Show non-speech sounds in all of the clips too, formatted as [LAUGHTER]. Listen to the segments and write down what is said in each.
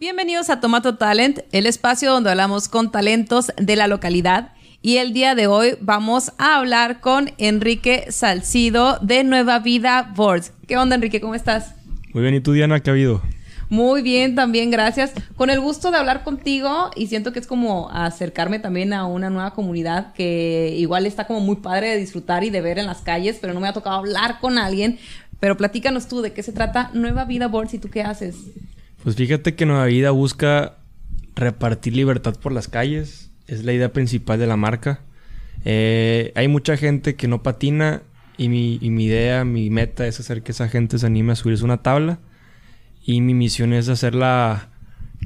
Bienvenidos a Tomato Talent, el espacio donde hablamos con talentos de la localidad. Y el día de hoy vamos a hablar con Enrique Salcido de Nueva Vida Boards. ¿Qué onda, Enrique? ¿Cómo estás? Muy bien, ¿y tú, Diana? ¿Qué ha habido? Muy bien, también gracias. Con el gusto de hablar contigo y siento que es como acercarme también a una nueva comunidad que igual está como muy padre de disfrutar y de ver en las calles, pero no me ha tocado hablar con alguien. Pero platícanos tú de qué se trata Nueva Vida Boards y tú qué haces. Pues fíjate que Nueva Vida busca repartir libertad por las calles. Es la idea principal de la marca. Eh, hay mucha gente que no patina y mi, y mi, idea, mi meta es hacer que esa gente se anime a subirse una tabla. Y mi misión es hacerla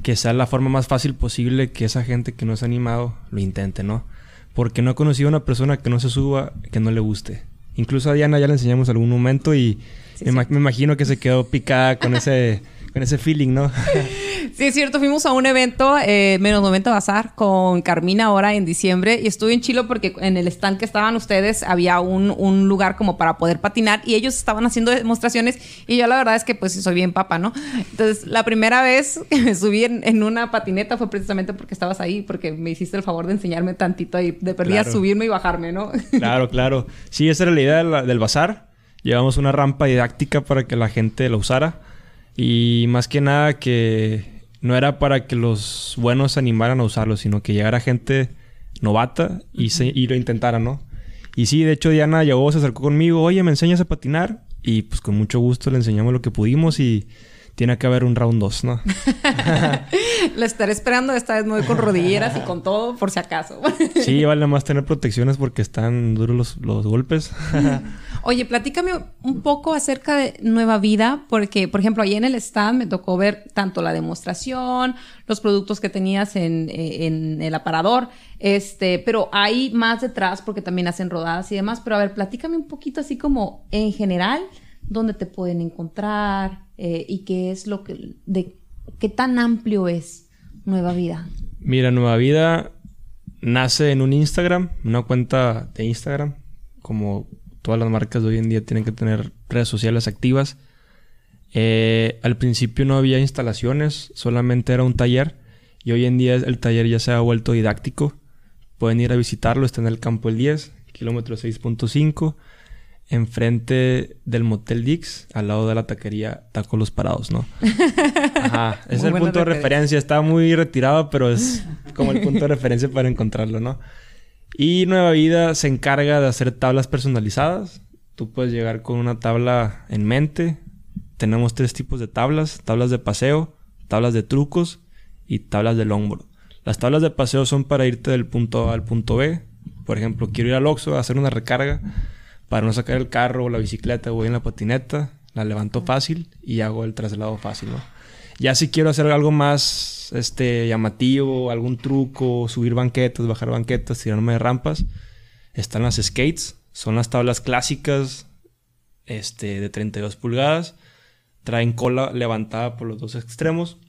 que sea la forma más fácil posible que esa gente que no se ha animado lo intente, ¿no? Porque no he conocido a una persona que no se suba que no le guste. Incluso a Diana ya le enseñamos algún momento y me, me imagino que se quedó picada con ese [LAUGHS] con ese feeling, ¿no? [LAUGHS] sí, es cierto. Fuimos a un evento, eh, Menos 90 Bazar, con Carmina ahora en diciembre. Y estuve en Chilo porque en el stand que estaban ustedes había un, un, lugar como para poder patinar. Y ellos estaban haciendo demostraciones. Y yo la verdad es que pues soy bien papa, ¿no? Entonces, la primera vez [LAUGHS] que me subí en, una patineta fue precisamente porque estabas ahí. Porque me hiciste el favor de enseñarme tantito ahí. De perdida subirme y bajarme, ¿no? [LAUGHS] claro, claro. Sí, esa era la idea del bazar. Llevamos una rampa didáctica para que la gente la usara. Y más que nada que no era para que los buenos se animaran a usarlo, sino que llegara gente novata y, se, y lo intentara, ¿no? Y sí, de hecho Diana llegó, se acercó conmigo, oye, ¿me enseñas a patinar? Y pues con mucho gusto le enseñamos lo que pudimos y tiene que haber un round 2, ¿no? [LAUGHS] Lo estaré esperando. Esta vez me voy con rodilleras y con todo, por si acaso. sí, [LAUGHS] vale más tener protecciones porque están duros los, los golpes. [LAUGHS] Oye, platícame un poco acerca de Nueva Vida, porque, por ejemplo, ahí en el stand me tocó ver tanto la demostración, los productos que tenías en, eh, en el aparador, este, pero hay más detrás porque también hacen rodadas y demás. Pero a ver, platícame un poquito así como en general, dónde te pueden encontrar, eh, y qué es lo que, de qué tan amplio es Nueva Vida. Mira, Nueva Vida nace en un Instagram, una cuenta de Instagram, como todas las marcas de hoy en día tienen que tener redes sociales activas. Eh, al principio no había instalaciones, solamente era un taller y hoy en día el taller ya se ha vuelto didáctico. Pueden ir a visitarlo, está en el campo el 10, kilómetro 6.5 enfrente del Motel Dix, al lado de la taquería Taco Los Parados, ¿no? [LAUGHS] Ajá, es el punto de referencia. Está muy retirado, pero es como el punto de referencia para encontrarlo, ¿no? Y Nueva Vida se encarga de hacer tablas personalizadas. Tú puedes llegar con una tabla en mente. Tenemos tres tipos de tablas: tablas de paseo, tablas de trucos y tablas de longboard. Las tablas de paseo son para irte del punto A al punto B. Por ejemplo, quiero ir al Oxxo a hacer una recarga para no sacar el carro o la bicicleta, voy en la patineta, la levanto fácil y hago el traslado fácil, ¿no? Ya si quiero hacer algo más este, llamativo, algún truco, subir banquetas, bajar banquetas, tirarme de rampas, están las skates, son las tablas clásicas este, de 32 pulgadas, traen cola levantada por los dos extremos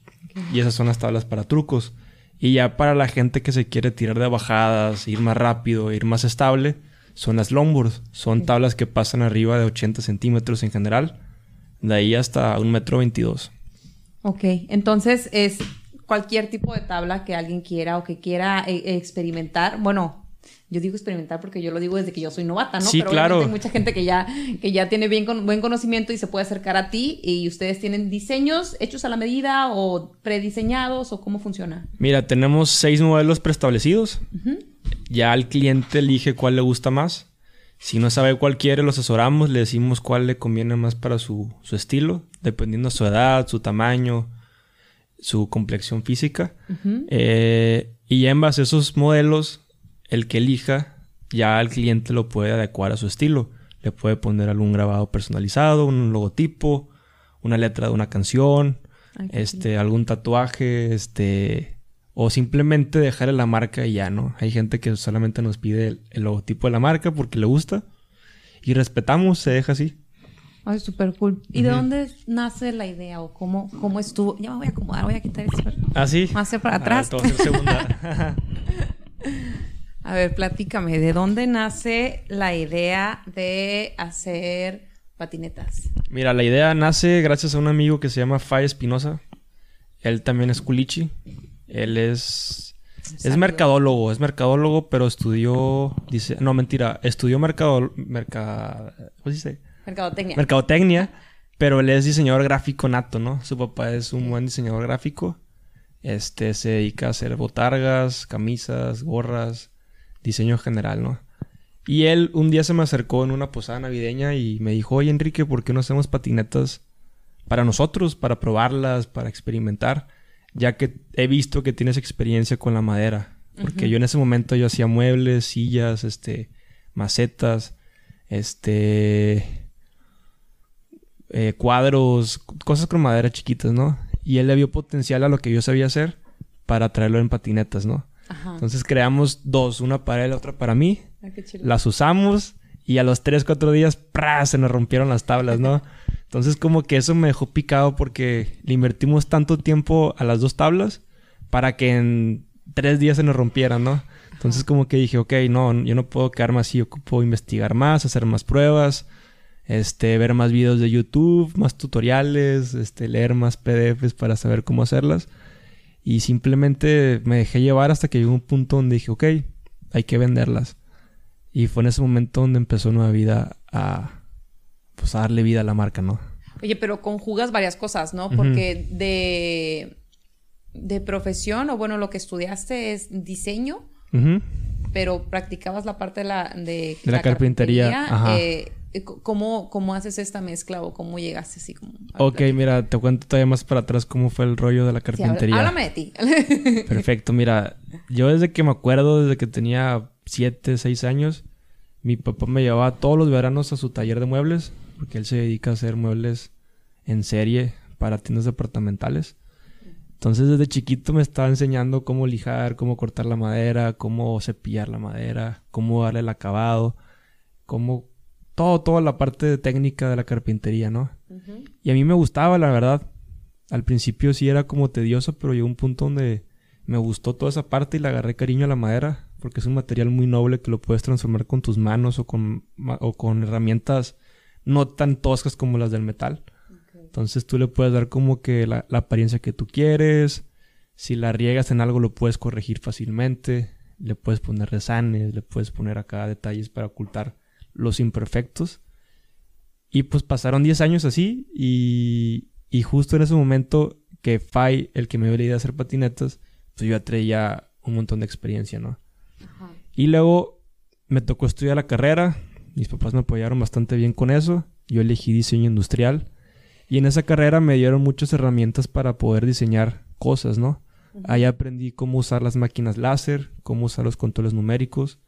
y esas son las tablas para trucos. Y ya para la gente que se quiere tirar de bajadas, ir más rápido, ir más estable, son las longboards. Son tablas que pasan arriba de 80 centímetros en general. De ahí hasta un metro 22. Ok, entonces es cualquier tipo de tabla que alguien quiera o que quiera eh, experimentar. Bueno, yo digo experimentar porque yo lo digo desde que yo soy novata, ¿no? Sí, Pero claro. hay mucha gente que ya, que ya tiene bien buen conocimiento y se puede acercar a ti. ¿Y ustedes tienen diseños hechos a la medida o prediseñados o cómo funciona? Mira, tenemos seis modelos preestablecidos. Ya el cliente elige cuál le gusta más. Si no sabe cuál quiere, lo asesoramos, le decimos cuál le conviene más para su, estilo, dependiendo de su edad, su tamaño, su complexión física. Eh, y ya en base a esos modelos, el que elija, ya el cliente lo puede adecuar a su estilo. Le puede poner algún grabado personalizado, un logotipo, una letra de una canción, este, algún tatuaje, este, o simplemente dejar la marca y ya, ¿no? Hay gente que solamente nos pide el, logotipo de la marca porque le gusta y respetamos, se deja así. Ay, súper cool. ¿Y de dónde nace la idea o cómo, cómo estuvo? Ya me voy a acomodar, voy a quitar esto. ¿Ah, sí? Más para atrás. segunda. [LAUGHS] [LAUGHS] a ver, platícame, ¿de dónde nace la idea de hacer patinetas? Mira, la idea nace gracias a un amigo que se llama Fay Espinosa. Él también es culichi. Él es... Es mercadólogo, es mercadólogo, pero estudió... Dice, no, mentira. Estudió mercado... Merca, ¿Cómo se dice? Mercadotecnia. Mercadotecnia. Pero él es diseñador gráfico nato, ¿no? Su papá es un buen diseñador gráfico. Este se dedica a hacer botargas, camisas, gorras, diseño general, ¿no? Y él un día se me acercó en una posada navideña y me dijo, oye Enrique, ¿por qué no hacemos patinetas para nosotros, para probarlas, para experimentar? Ya que he visto que tienes experiencia con la madera. Porque yo en ese momento yo hacía muebles, sillas, este, macetas, este, eh, cuadros, cosas con madera chiquitas, ¿no? Y él le vio potencial a lo que yo sabía hacer para traerlo en patinetas, ¿no? Entonces creamos dos, una para él, otra para mí. Ah, las usamos y a los tres, cuatro días, ¡pra! se nos rompieron las tablas, ¿no? [LAUGHS] Entonces como que eso me dejó picado porque le invertimos tanto tiempo a las dos tablas para que en tres días se nos rompieran, ¿no? Entonces como que dije, ok, no, yo no puedo quedarme así, ocupo investigar más, hacer más pruebas, este, ver más videos de YouTube, más tutoriales, este, leer más PDFs para saber cómo hacerlas. Y simplemente me dejé llevar hasta que llegó un punto donde dije, ok, hay que venderlas. Y fue en ese momento donde empezó Nueva Vida a, pues, a darle vida a la marca, ¿no? Oye, pero conjugas varias cosas, ¿no? Porque de, de profesión, o bueno, lo que estudiaste es diseño, pero practicabas la parte de la, de, la, carpintería. Eh, ¿Cómo, ¿Cómo haces esta mezcla o cómo llegaste así como... Ok, mira, te cuento todavía más para atrás cómo fue el rollo de la carpintería. háblame de ti. [LAUGHS] Perfecto, mira, yo desde que me acuerdo, desde que tenía 7, 6 años, mi papá me llevaba todos los veranos a su taller de muebles, porque él se dedica a hacer muebles en serie para tiendas departamentales. Entonces desde chiquito me estaba enseñando cómo lijar, cómo cortar la madera, cómo cepillar la madera, cómo darle el acabado, cómo todo, toda la parte técnica de la carpintería, ¿no? Y a mí me gustaba, la verdad. Al principio sí era como tedioso, pero llegó un punto donde me gustó toda esa parte y le agarré cariño a la madera, porque es un material muy noble que lo puedes transformar con tus manos o con, o con herramientas no tan toscas como las del metal. Entonces tú le puedes dar como que la, la, apariencia que tú quieres. Si la riegas en algo lo puedes corregir fácilmente. Le puedes poner resanes, le puedes poner acá detalles para ocultar los imperfectos. Y pues pasaron 10 años así y, y justo en ese momento que Fai, el que me dio la idea de hacer patinetas, pues yo ya un montón de experiencia, ¿no? Y luego me tocó estudiar la carrera, mis papás me apoyaron bastante bien con eso, yo elegí diseño industrial y en esa carrera me dieron muchas herramientas para poder diseñar cosas, ¿no? Ahí aprendí cómo usar las máquinas láser, cómo usar los controles numéricos.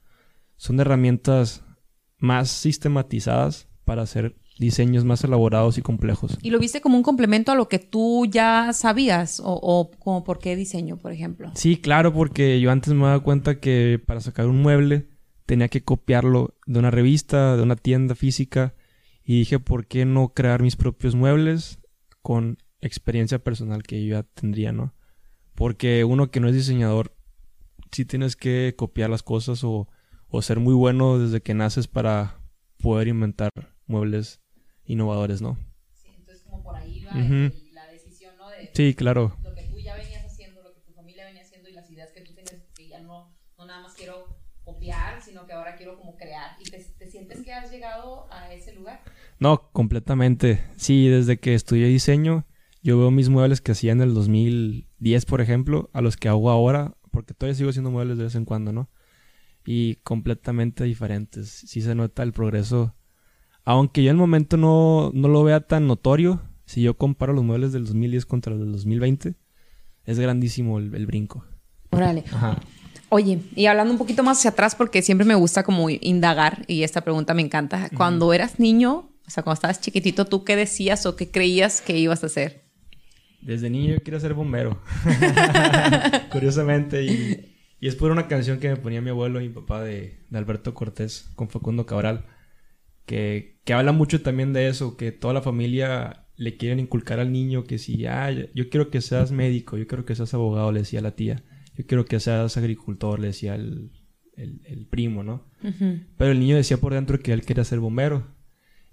Son herramientas más sistematizadas para hacer diseños más elaborados y complejos. ¿Y lo viste como un complemento a lo que tú ya sabías? ¿O, como por qué diseño, por ejemplo? Sí, claro, porque yo antes me daba cuenta que para sacar un mueble tenía que copiarlo de una revista, de una tienda física. Y dije, ¿por qué no crear mis propios muebles con experiencia personal que yo ya tendría, no? Porque uno que no es diseñador, sí tienes que copiar las cosas o o ser muy bueno desde que naces para poder inventar muebles innovadores, ¿no? Sí, entonces como por ahí va la decisión, ¿no? De, sí, claro. Lo que tú ya venías haciendo, lo que tu familia venía haciendo y las ideas que tú tienes, que ya no, no nada más quiero copiar, sino que ahora quiero como crear. ¿Y te, te sientes que has llegado a ese lugar? No, completamente. Sí, desde que estudié diseño, yo veo mis muebles que hacía en el 2010, por ejemplo, a los que hago ahora, porque todavía sigo haciendo muebles de vez en cuando, ¿no? y completamente diferentes. Sí se nota el progreso. Aunque yo en el momento no, no lo vea tan notorio, si yo comparo los muebles del 2010 contra los del 2020, es grandísimo el, brinco. Órale. Oye, y hablando un poquito más hacia atrás, porque siempre me gusta como indagar, y esta pregunta me encanta. Cuando eras niño, o sea, cuando estabas chiquitito, ¿tú qué decías o qué creías que ibas a hacer? Desde niño yo quería ser bombero. [LAUGHS] [LAUGHS] Curiosamente. Y y es por una canción que me ponía mi abuelo y mi papá de, Alberto Cortés con Facundo Cabral, que, que, habla mucho también de eso, que toda la familia le quieren inculcar al niño que si, ah, yo quiero que seas médico, yo quiero que seas abogado, le decía la tía, yo quiero que seas agricultor, le decía el, el, primo, ¿no? Pero el niño decía por dentro que él quería ser bombero.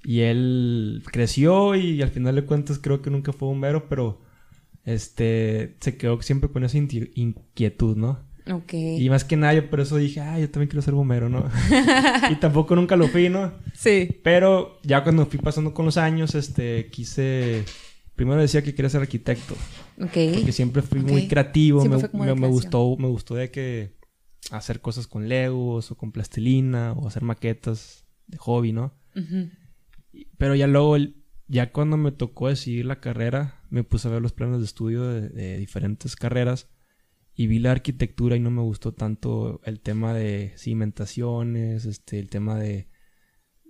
Y él creció y al final de cuentas creo que nunca fue bombero, pero este, se quedó siempre con esa inquietud, ¿no? Ok. Y más que nada, yo por eso dije, ah, yo también quiero ser bombero, ¿no? [LAUGHS] [LAUGHS] y tampoco nunca lo fui, ¿no? Sí. Pero ya cuando fui pasando con los años, este, quise... Primero decía que quería ser arquitecto. Ok. Porque siempre fui muy creativo. Me, me, me gustó, me gustó de que hacer cosas con legos o con plastilina o hacer maquetas de hobby, ¿no? Y- Pero ya luego, ya cuando me tocó decidir la carrera, me puse a ver los planes de estudio de, de diferentes carreras y vi la arquitectura y no me gustó tanto el tema de cimentaciones, este, el tema de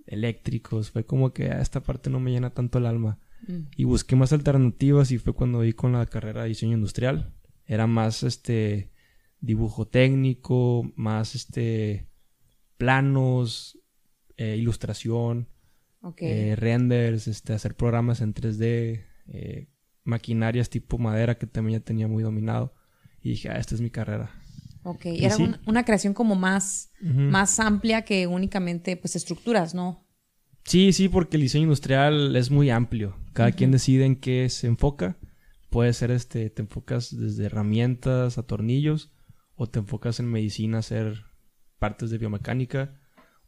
eléctricos. Fue como que "Ah, esta parte no me llena tanto el alma. Mm. Y busqué más alternativas y fue cuando vi con la carrera de diseño industrial. Era más este dibujo técnico, más este planos, eh, ilustración, eh, renders, este, hacer programas en 3D, eh, maquinarias tipo madera que también ya tenía muy dominado. Y dije, ah, esta es mi carrera. ok. y Era sí. una, una creación como más, más amplia que únicamente pues estructuras, ¿no? Sí, sí, porque el diseño industrial es muy amplio. Cada quien decide en qué se enfoca. Puede ser este, te enfocas desde herramientas a tornillos, o te enfocas en medicina a hacer partes de biomecánica,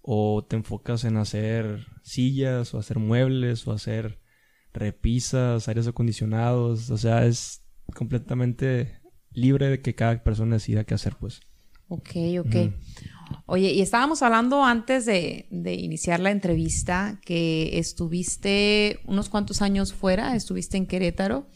o te enfocas en hacer sillas, o hacer muebles, o hacer repisas, aires acondicionados. O sea, es completamente libre de que cada persona decida qué hacer, pues. Ok, ok. Oye, y estábamos hablando antes de, de iniciar la entrevista que estuviste unos cuantos años fuera, estuviste en Querétaro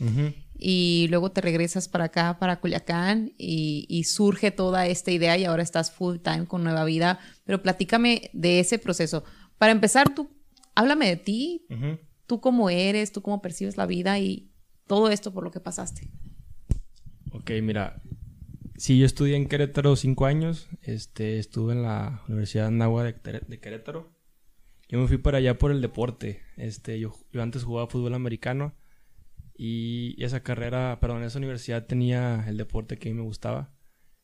y luego te regresas para acá, para Culiacán y, y surge toda esta idea y ahora estás full time con Nueva Vida. Pero platícame de ese proceso. Para empezar, tú, háblame de ti, tú cómo eres, tú cómo percibes la vida y todo esto por lo que pasaste. Ok, mira. Sí, yo estudié en Querétaro cinco años. Este, estuve en la Universidad Nahua de, Tere- de Querétaro. Yo me fui para allá por el deporte. Este, yo, yo antes jugaba fútbol americano. Y esa carrera, perdón, esa universidad tenía el deporte que a mí me gustaba.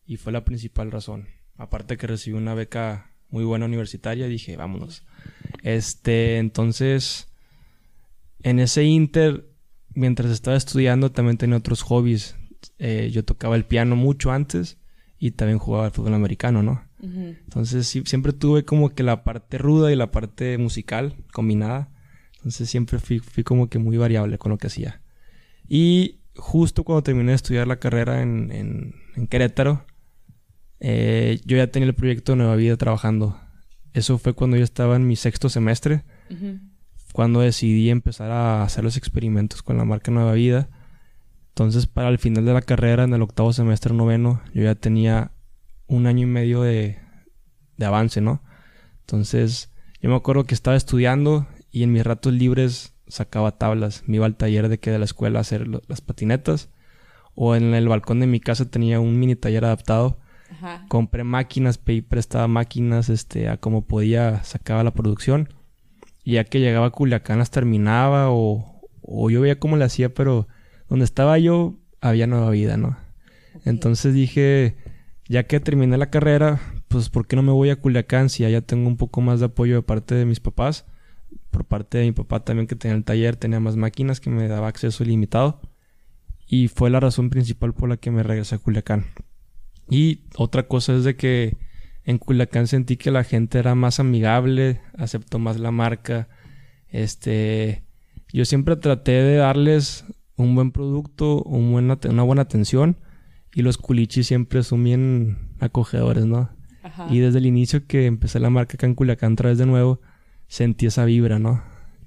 Y fue la principal razón. Aparte que recibí una beca muy buena universitaria, dije, vámonos. Este, entonces, en ese inter, mientras estaba estudiando, también tenía otros hobbies. Eh, yo tocaba el piano mucho antes y también jugaba al fútbol americano, ¿no? Entonces sí, siempre tuve como que la parte ruda y la parte musical combinada. Entonces siempre fui, fui como que muy variable con lo que hacía. Y justo cuando terminé de estudiar la carrera en, en- en Querétaro, eh, yo ya tenía el proyecto Nueva Vida trabajando. Eso fue cuando yo estaba en mi sexto semestre cuando decidí empezar a hacer los experimentos con la marca Nueva Vida. Entonces, para el final de la carrera, en el octavo semestre noveno, yo ya tenía un año y medio de, de avance, ¿no? Entonces, yo me acuerdo que estaba estudiando y en mis ratos libres sacaba tablas. Me iba al taller de que de la escuela a hacer las patinetas. O en el balcón de mi casa tenía un mini taller adaptado Ajá. compré máquinas, pedí prestaba máquinas, este, a como podía sacaba la producción. Y ya que llegaba a Culiacán las terminaba o, o yo veía cómo le hacía, pero donde estaba yo había nueva vida, ¿no? Entonces dije, ya que terminé la carrera, pues ¿por qué no me voy a Culiacán si allá tengo un poco más de apoyo de parte de mis papás? Por parte de mi papá también que tenía el taller, tenía más máquinas que me daba acceso ilimitado. Y fue la razón principal por la que me regresé a Culiacán. Y otra cosa es de que en Culiacán sentí que la gente era más amigable, aceptó más la marca. Este, yo siempre traté de darles un buen producto, un una buena atención y los culichis siempre son bien acogedores, ¿no? Ajá. Y desde el inicio que empecé la marca acá en Culiacán otra vez de nuevo, sentí esa vibra, ¿no?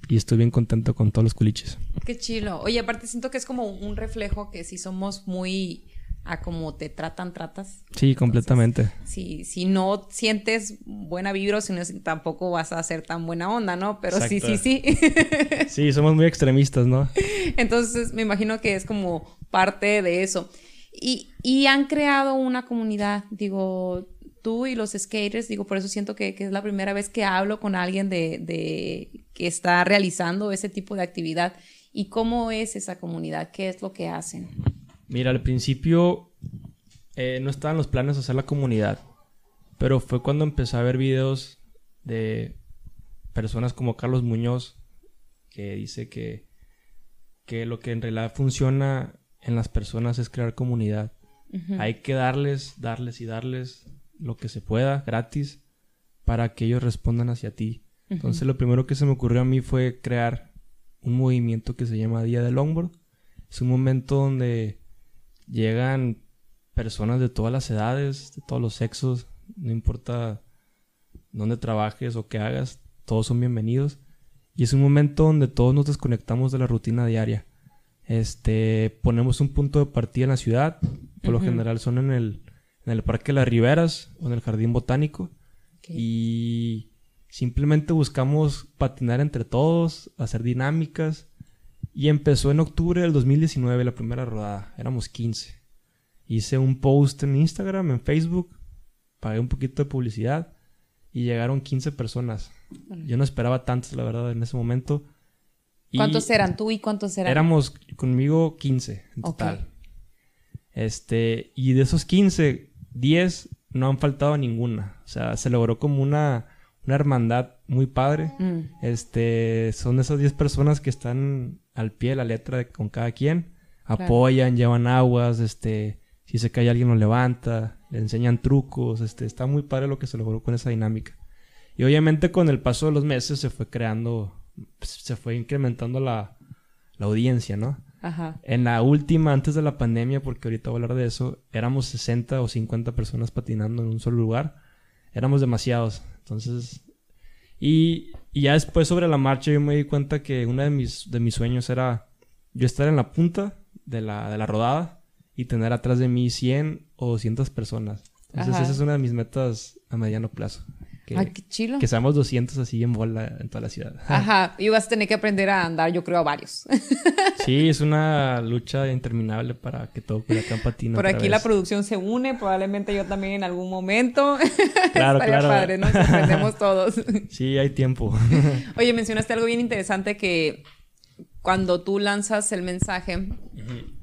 Y estoy bien contento con todos los culichis. Qué chilo. Oye, aparte siento que es como un reflejo que si somos muy a como te tratan, tratas. Sí, completamente. Si, si no sientes buena vibra, si no, tampoco vas a hacer tan buena onda, ¿no? Pero sí, sí, sí. [LAUGHS] Sí, somos muy extremistas, ¿no? Entonces me imagino que es como parte de eso. Y, y han creado una comunidad, digo, tú y los skaters, digo, por eso siento que, que es la primera vez que hablo con alguien de, de que está realizando ese tipo de actividad. ¿Y cómo es esa comunidad? ¿Qué es lo que hacen? Mira, al principio eh, no estaban los planes de hacer la comunidad, pero fue cuando empecé a ver videos de personas como Carlos Muñoz, que dice que, que lo que en realidad funciona en las personas es crear comunidad. Hay que darles, darles y darles lo que se pueda gratis para que ellos respondan hacia ti. Entonces lo primero que se me ocurrió a mí fue crear un movimiento que se llama Día del Longboard. Es un momento donde llegan personas de todas las edades, de todos los sexos, no importa dónde trabajes o qué hagas, todos son bienvenidos. Y es un momento donde todos nos desconectamos de la rutina diaria. Este, ponemos un punto de partida en la ciudad, por lo general son en el, en el Parque de las Riberas o en el Jardín Botánico. Y simplemente buscamos patinar entre todos, hacer dinámicas. Y empezó en octubre del 2019 la primera rodada, éramos 15. Hice un post en Instagram, en Facebook, pagué un poquito de publicidad y llegaron 15 personas. Yo no esperaba tantos, la verdad, en ese momento. ¿Cuántos eran tú y cuántos eran? Éramos conmigo 15 en total. Este, y de esos 15, 10 no han faltado ninguna. O sea, se logró como una, una hermandad muy padre. Mm. Este, son esas 10 personas que están al pie de la letra con cada quien. Apoyan, llevan aguas, este, si se cae alguien lo levanta, le enseñan trucos, este, está muy padre lo que se logró con esa dinámica. Y obviamente con el paso de los meses se fue creando, pues, se fue incrementando la, la audiencia, ¿no? Ajá. En la última, antes de la pandemia, porque ahorita voy a hablar de eso, éramos 60 o 50 personas patinando en un solo lugar. Éramos demasiados. Entonces, y, y ya después sobre la marcha yo me di cuenta que uno de mis, de mis sueños era yo estar en la punta de la, de la rodada y tener atrás de mí 100 o 200 personas. Entonces, esa es una de mis metas a mediano plazo. Que, Ay, qué chilo. Que seamos 200 así en bola en toda la ciudad. [LAUGHS] Ajá, y vas a tener que aprender a andar, yo creo, a varios. [LAUGHS] sí, es una lucha interminable para que todo acá en patino. Por aquí la producción se une, probablemente yo también en algún momento. [LAUGHS] Claro, Estaría padre, Nos aprendemos todos. sí, hay tiempo. Oye, mencionaste algo bien interesante que cuando tú lanzas el mensaje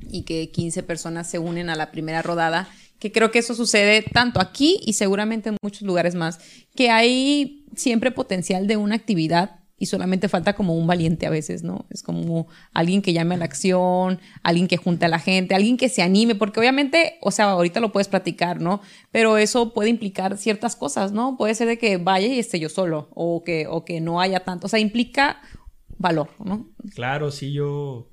y que 15 personas se unen a la primera rodada, que creo que eso sucede tanto aquí y seguramente en muchos lugares más, que hay siempre potencial de una actividad y solamente falta como un valiente a veces, ¿no? Es como alguien que llame a la acción, alguien que junte a la gente, alguien que se anime, porque obviamente, o sea, ahorita lo puedes platicar, ¿no? Pero eso puede implicar ciertas cosas, ¿no? Puede ser de que vaya y esté yo solo, o que, o que no haya tanto, o sea, implica valor, ¿no? Claro, sí, yo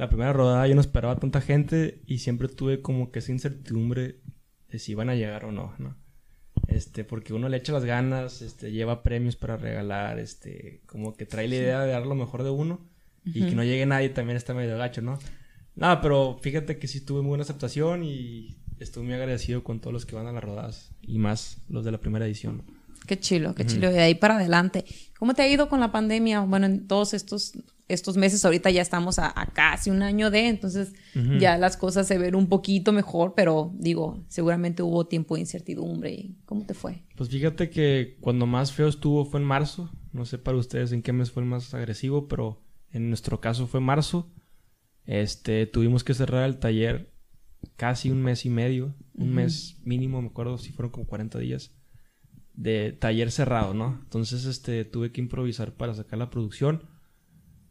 la primera rodada yo no esperaba tanta gente y siempre tuve como que esa incertidumbre de si iban a llegar o no, ¿no? Este, porque uno le echa las ganas, este, lleva premios para regalar, este, como que trae la idea de dar lo mejor de uno y que no llegue nadie también está medio gacho, ¿no? Nada, pero fíjate que sí tuve muy buena aceptación y estoy muy agradecido con todos los que van a las rodadas y más los de la primera edición. Qué chilo, qué chilo. Y de ahí para adelante. ¿Cómo te ha ido con la pandemia? Bueno, en todos estos, estos meses, ahorita ya estamos a, casi un año de, entonces ya las cosas se ven un poquito mejor, pero digo, seguramente hubo tiempo de incertidumbre. ¿Cómo te fue? Pues fíjate que cuando más feo estuvo fue en marzo. No sé para ustedes en qué mes fue el más agresivo, pero en nuestro caso fue marzo. Este, tuvimos que cerrar el taller casi un mes y medio, un mes mínimo, me acuerdo si fueron como 40 días de taller cerrado, ¿no? Entonces, este, tuve que improvisar para sacar la producción.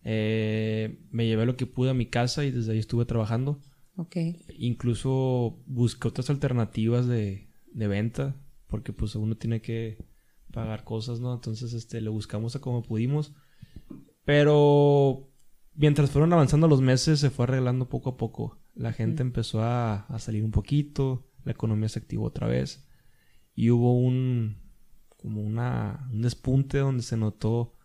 Eh, me llevé lo que pude a mi casa y desde ahí estuve trabajando. Ok. Incluso busqué otras alternativas de, de venta, porque pues uno tiene que pagar cosas, ¿no? Entonces, este, le buscamos a como pudimos. Pero mientras fueron avanzando los meses, se fue arreglando poco a poco. La gente empezó a, a, salir un poquito, la economía se activó otra vez. Y hubo un, como una, un despunte donde se notó,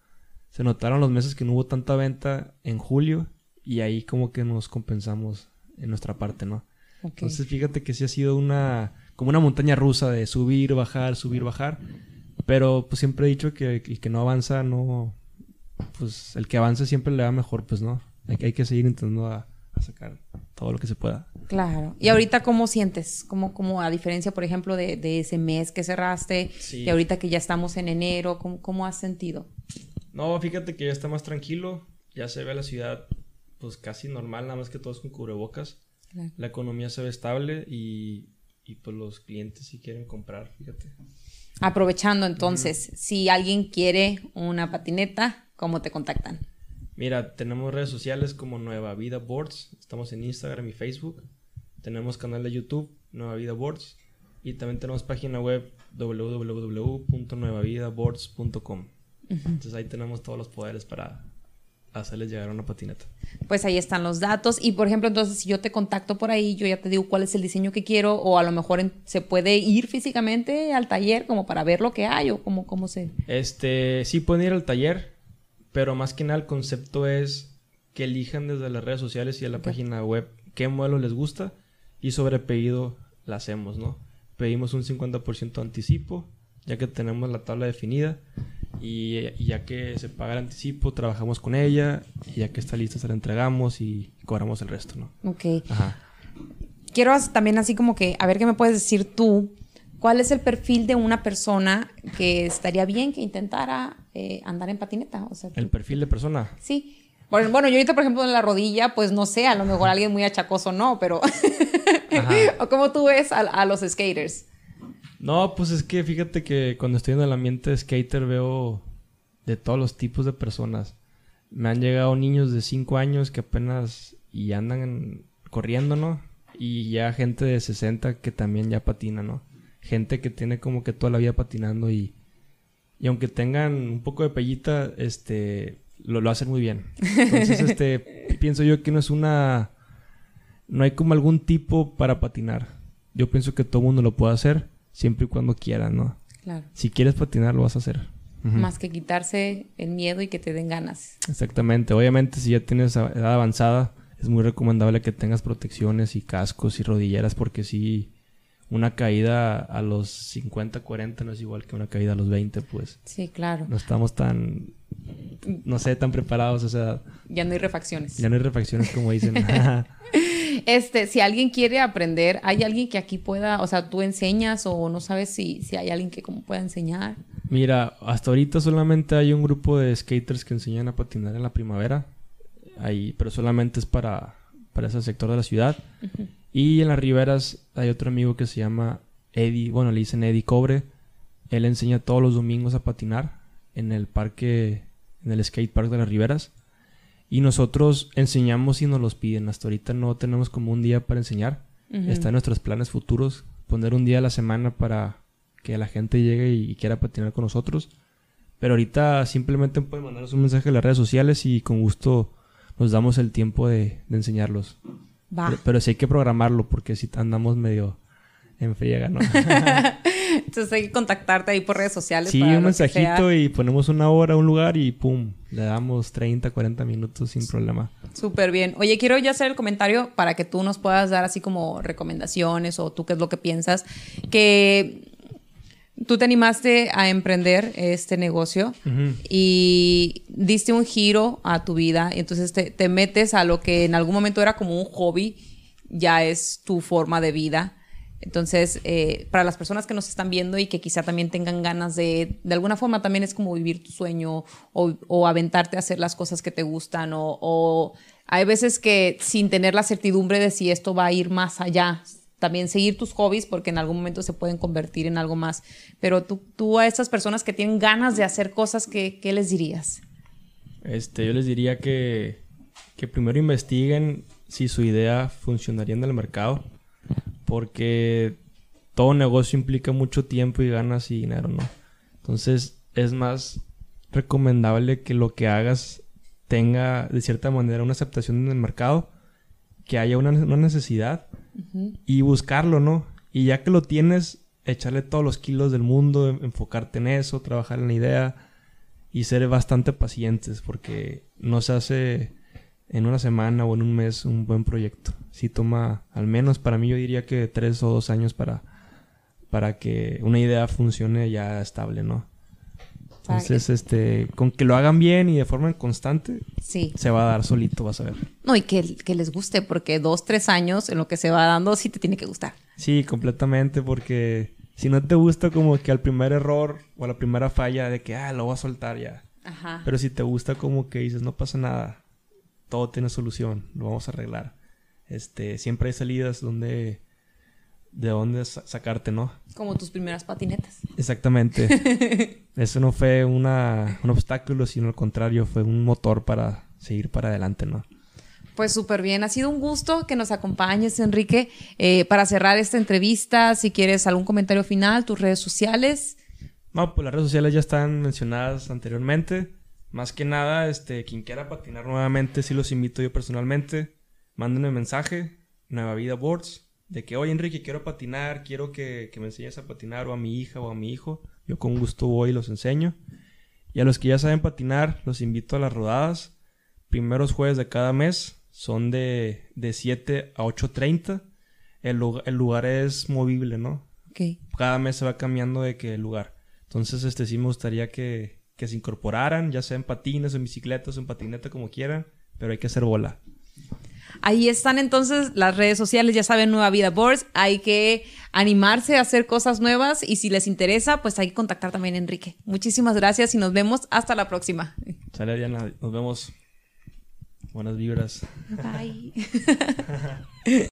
se notaron los meses que no hubo tanta venta en julio y ahí como que nos compensamos en nuestra parte, ¿no? Entonces fíjate que sí ha sido una, como una montaña rusa de subir, bajar, subir, bajar, pero pues siempre he dicho que el que no avanza no, pues el que avanza siempre le va mejor, pues no, hay, hay que seguir intentando a, a sacar todo lo que se pueda. Claro. ¿Y ahorita cómo sientes? ¿Cómo, cómo a diferencia, por ejemplo, de, de ese mes que cerraste y ahorita que ya estamos en enero, ¿cómo, ¿cómo, has sentido? No, fíjate que ya está más tranquilo, ya se ve la ciudad pues casi normal, nada más que todos con cubrebocas. La economía se ve estable y, y pues los clientes sí quieren comprar, fíjate. Aprovechando entonces, si alguien quiere una patineta, ¿cómo te contactan? Mira, tenemos redes sociales como Nueva Vida Boards. Estamos en Instagram y Facebook. Tenemos canal de YouTube, Nueva Vida Boards. Y también tenemos página web www.nuevavidaboards.com. Entonces ahí tenemos todos los poderes para hacerles llegar a una patineta. Pues ahí están los datos. Y por ejemplo, entonces si yo te contacto por ahí, yo ya te digo cuál es el diseño que quiero, o a lo mejor se puede ir físicamente al taller como para ver lo que hay, o cómo, cómo se. Este, sí pueden ir al taller, pero más que nada el concepto es que elijan desde las redes sociales y a la página web qué modelo les gusta y sobre pedido la hacemos, ¿no? Pedimos un 50% de anticipo, ya que tenemos la tabla definida y, ya que se paga el anticipo, trabajamos con ella. Y ya que está lista, se la entregamos y cobramos el resto, ¿no? Ok. Ajá. Quiero también así como que, a ver qué me puedes decir tú. ¿Cuál es el perfil de una persona que estaría bien que intentara eh, andar en patineta? O sea, ¿El perfil de persona? Sí. Bueno, yo ahorita, por ejemplo, en la rodilla, pues no sé, a lo mejor alguien muy achacoso no, pero... [LAUGHS] ¿O cómo tú ves a los skaters? No, pues es que fíjate que cuando estoy en el ambiente de skater veo de todos los tipos de personas. Me han llegado niños de 5 años que apenas y andan corriendo, ¿no? Y ya gente de 60 que también ya patina, ¿no? Gente que tiene como que toda la vida patinando y, y aunque tengan un poco de pellita, este, lo, lo hacen muy bien. Entonces, [LAUGHS] este, pienso yo que no es una, no hay como algún tipo para patinar. Yo pienso que todo mundo lo puede hacer siempre y cuando quieras, ¿no? Claro. Si quieres patinar, lo vas a hacer. Más que quitarse el miedo y que te den ganas. Exactamente. Obviamente, si ya tienes edad avanzada, es muy recomendable que tengas protecciones y cascos y rodilleras porque si una caída a los 50, 40 no es igual que una caída a los 20, pues. Sí, claro. No estamos tan, no sé, tan preparados a esa edad. Ya no hay refacciones. Ya no hay refacciones como dicen. [LAUGHS] Este, si alguien quiere aprender, ¿hay alguien que aquí pueda, o sea, tú enseñas o no sabes si, si hay alguien que como pueda enseñar? Mira, hasta ahorita solamente hay un grupo de skaters que enseñan a patinar en la primavera. Ahí, pero solamente es para, para ese sector de la ciudad. Y en las riberas hay otro amigo que se llama Eddie, bueno, le dicen Eddie Cobre. Él enseña todos los domingos a patinar en el parque, en el skate park de las riberas. Y nosotros enseñamos y nos los piden. Hasta ahorita no tenemos como un día para enseñar. Está en nuestros planes futuros. Poner un día a la semana para que la gente llegue y quiera patinar con nosotros. Pero ahorita simplemente pueden mandarnos un mensaje en las redes sociales y con gusto nos damos el tiempo de, enseñarlos. Pero, pero sí hay que programarlo porque si andamos medio en friega, ¿no? [LAUGHS] Entonces hay que contactarte ahí por redes sociales. Sí, un mensajito y ponemos una hora, un lugar y pum, le damos 30, 40 minutos sin problema. Súper bien. Oye, quiero ya hacer el comentario para que tú nos puedas dar así como recomendaciones o tú qué es lo que piensas. Que tú te animaste a emprender este negocio y diste un giro a tu vida. Y entonces te, te metes a lo que en algún momento era como un hobby, ya es tu forma de vida entonces, eh, para las personas que nos están viendo y que quizá también tengan ganas de, de alguna forma también es como vivir tu sueño o, o aventarte a hacer las cosas que te gustan o, hay veces que sin tener la certidumbre de si esto va a ir más allá, también seguir tus hobbies porque en algún momento se pueden convertir en algo más. Pero tú, tú a estas personas que tienen ganas de hacer cosas, ¿qué, qué les dirías? Este, yo les diría que, que primero investiguen si su idea funcionaría en el mercado porque todo negocio implica mucho tiempo y ganas y dinero, ¿no? Entonces es más recomendable que lo que hagas tenga de cierta manera una aceptación en el mercado, que haya una, necesidad y buscarlo, ¿no? Y ya que lo tienes, echarle todos los kilos del mundo, enfocarte en eso, trabajar en la idea y ser bastante pacientes porque no se hace en una semana o en un mes un buen proyecto. Si toma, al menos para mí yo diría que tres o dos años para, para que una idea funcione ya estable, ¿no? Entonces, este, con que lo hagan bien y de forma constante, sí. se va a dar solito, vas a ver. No, y que, que les guste, porque dos, tres años en lo que se va dando sí te tiene que gustar. Sí, completamente, porque si no te gusta como que al primer error o a la primera falla de que, ah, lo voy a soltar ya. Ajá. Pero si te gusta como que dices, no pasa nada, todo tiene solución, lo vamos a arreglar. Este, siempre hay salidas donde de dónde sacarte, ¿no? Como tus primeras patinetas. Exactamente. [LAUGHS] Eso no fue una, un obstáculo, sino al contrario, fue un motor para seguir para adelante, ¿no? Pues súper bien, ha sido un gusto que nos acompañes, Enrique. Eh, para cerrar esta entrevista, si quieres algún comentario final, tus redes sociales. No, pues las redes sociales ya están mencionadas anteriormente. Más que nada, este, quien quiera patinar nuevamente, sí los invito yo personalmente. Mándenme mensaje, Nueva Vida Boards, de que, oye Enrique, quiero patinar, quiero que, que me enseñes a patinar, o a mi hija o a mi hijo. Yo con gusto voy y los enseño. Y a los que ya saben patinar, los invito a las rodadas. Primeros jueves de cada mes son de, de 7 a 8.30. El, el lugar es movible, ¿no? Okay. Cada mes se va cambiando de que lugar. Entonces, este sí me gustaría que, que se incorporaran, ya sea en patines, en bicicletas, en patineta, como quieran, pero hay que hacer bola. Ahí están entonces las redes sociales, ya saben, Nueva Vida Boards. Hay que animarse a hacer cosas nuevas y si les interesa, pues hay que contactar también a Enrique. Muchísimas gracias y nos vemos hasta la próxima. Sale, Diana. Nos vemos. Buenas vibras. Bye. [LAUGHS]